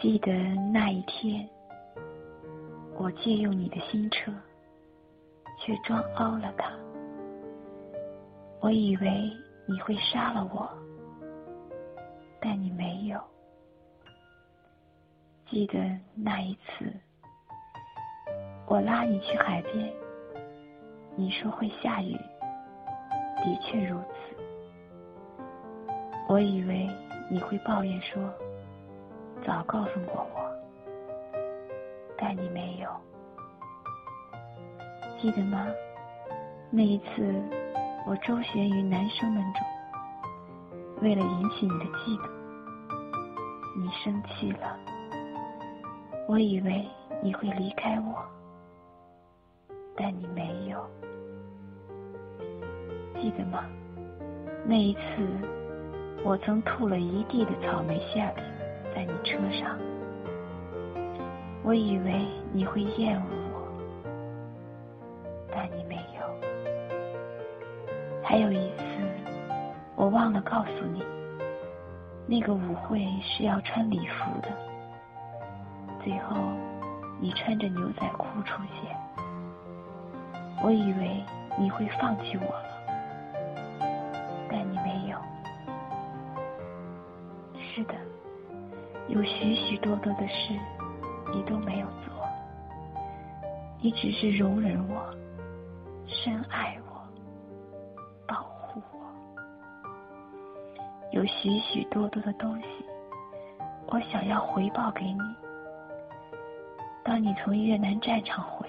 记得那一天，我借用你的新车，却撞凹了它。我以为你会杀了我，但你没有。记得那一次，我拉你去海边，你说会下雨，的确如此。我以为你会抱怨说。早告诉过我，但你没有，记得吗？那一次，我周旋于男生们中，为了引起你的嫉妒，你生气了。我以为你会离开我，但你没有，记得吗？那一次，我曾吐了一地的草莓馅饼。在你车上，我以为你会厌恶我，但你没有。还有一次，我忘了告诉你，那个舞会是要穿礼服的。最后，你穿着牛仔裤出现，我以为你会放弃我了，有许许多多的事，你都没有做，你只是容忍我，深爱我，保护我。有许许多多的东西，我想要回报给你。当你从越南战场回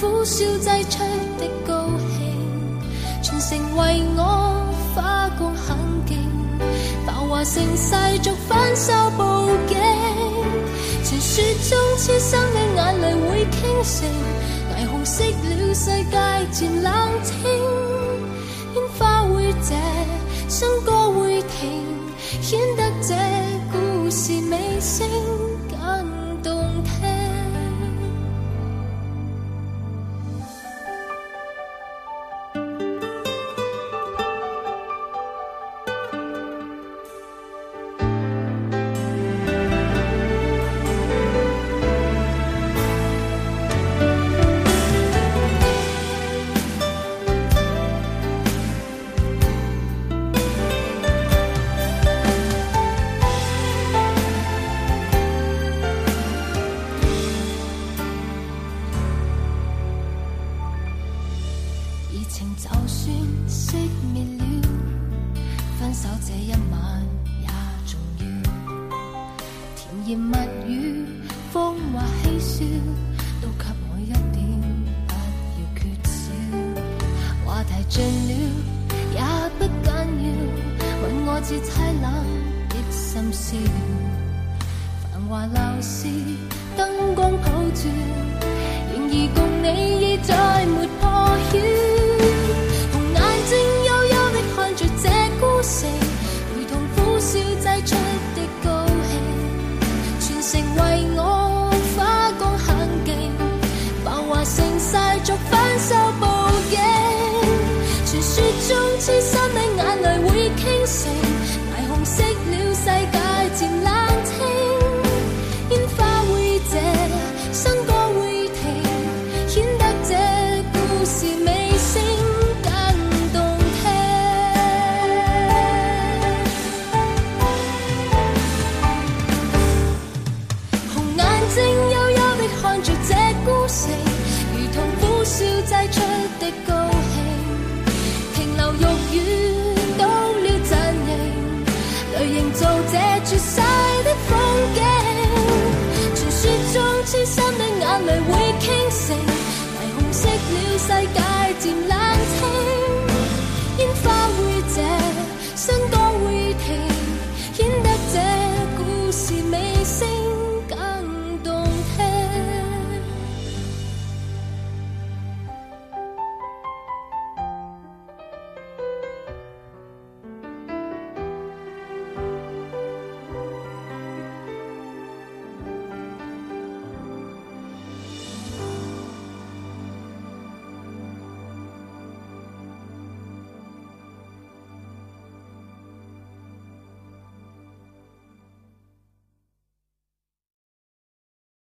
苦笑挤出的高兴。全城为我花光很劲，繁华盛世逐反手报警。传说中痴心的眼泪会倾城，霓虹熄了世界渐冷清，甜言蜜语，风华嬉笑，都给我一点，不要缺少。话题尽了也不紧要，吻我至凄冷的深宵。繁华闹市，灯光普转，然而……霓虹熄了世界渐冷清花歌停得故事尾更红眼睛幽幽的看着这孤城如同苦笑挤出的高兴。停留欲语晒的风景。传说中痴心的眼泪会倾城，霓虹熄了世界。